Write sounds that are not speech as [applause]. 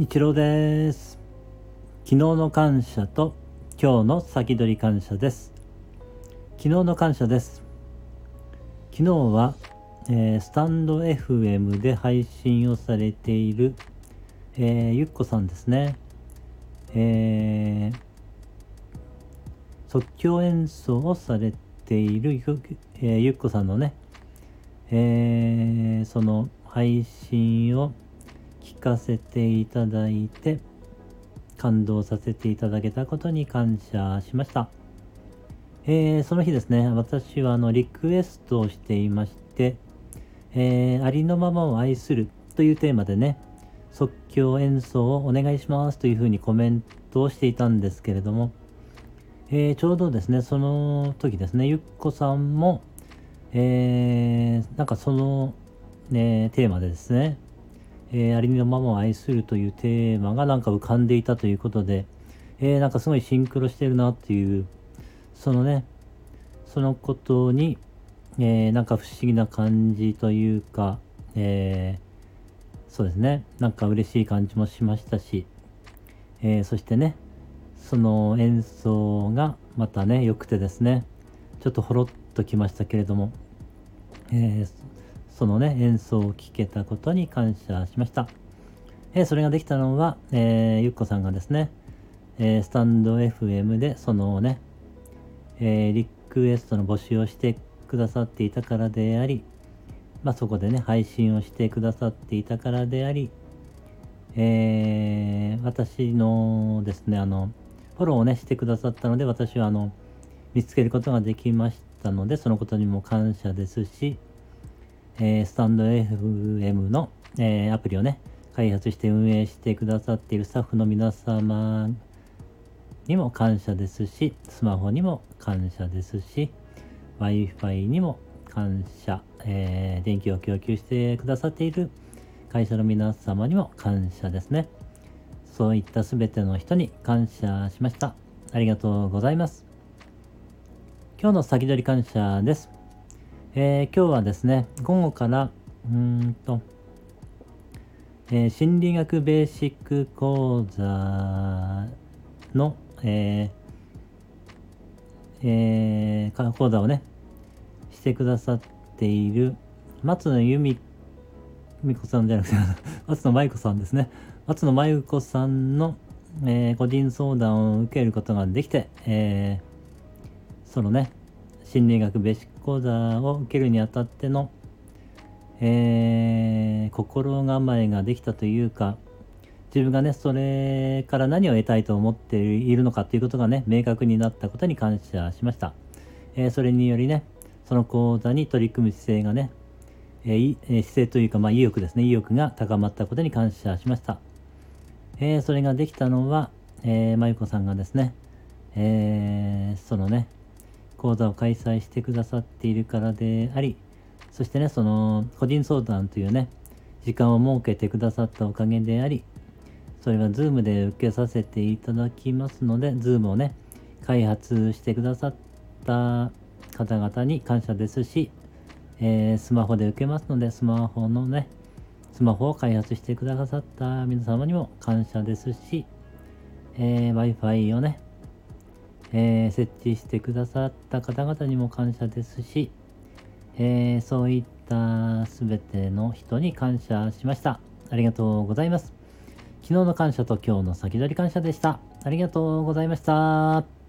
日郎です。昨日の感謝と今日の先取り感謝です。昨日の感謝です。昨日は、えー、スタンド FM で配信をされている、えー、ゆっこさんですね。えー、即興演奏をされているゆ,、えー、ゆっこさんのね、え、その配信を聞かせていただいて感動させていただけたことに感謝しました。えー、その日ですね、私はあのリクエストをしていまして、えー、ありのままを愛するというテーマでね、即興演奏をお願いしますというふうにコメントをしていたんですけれども、えー、ちょうどですね、その時ですね、ゆっこさんも、えー、なんかその、ね、テーマでですね、えー、ありのままを愛するというテーマがなんか浮かんでいたということで、えー、なんかすごいシンクロしてるなっていう、そのね、そのことに、えー、なんか不思議な感じというか、えー、そうですね、なんか嬉しい感じもしましたし、えー、そしてね、その演奏がまたね、良くてですね、ちょっとほろっときましたけれども、えー、そのね、演奏を聴けたことに感謝しました。えー、それができたのは、えー、ゆっこさんがですね、えー、スタンド FM でそのね、えリクエストの募集をしてくださっていたからであり、まあ、そこでね、配信をしてくださっていたからであり、え私のですね、あの、フォローをね、してくださったので、私はあの、見つけることができましたので、そのことにも感謝ですし、えー、スタンド FM の、えー、アプリをね、開発して運営してくださっているスタッフの皆様にも感謝ですし、スマホにも感謝ですし、Wi-Fi にも感謝、えー、電気を供給してくださっている会社の皆様にも感謝ですね。そういった全ての人に感謝しました。ありがとうございます。今日の先取り感謝です。えー、今日はですね、午後から、うんと、えー、心理学ベーシック講座の、えーえー、講座をね、してくださっている松野由美美子さんじゃなくて [laughs] 松野舞子さんですね。松野舞子さんの、えー、個人相談を受けることができて、えー、そのね、心理学ベーシック講座を受けるにあたっての、えー、心構えができたというか、自分がね、それから何を得たいと思っているのかということがね、明確になったことに感謝しました。えー、それによりね、その講座に取り組む姿勢がね、えー、姿勢というか、まあ、意欲ですね、意欲が高まったことに感謝しました。えー、それができたのは、えー、まゆこさんがですね、えー、そのね、講座を開催してくださっているからであり、そしてね、その個人相談というね、時間を設けてくださったおかげであり、それは Zoom で受けさせていただきますので、Zoom をね、開発してくださった方々に感謝ですし、えー、スマホで受けますので、スマホのね、スマホを開発してくださった皆様にも感謝ですし、えー、Wi-Fi をね、えー、設置してくださった方々にも感謝ですし、えー、そういった全ての人に感謝しました。ありがとうございます。昨日の感謝と今日の先取り感謝でした。ありがとうございました。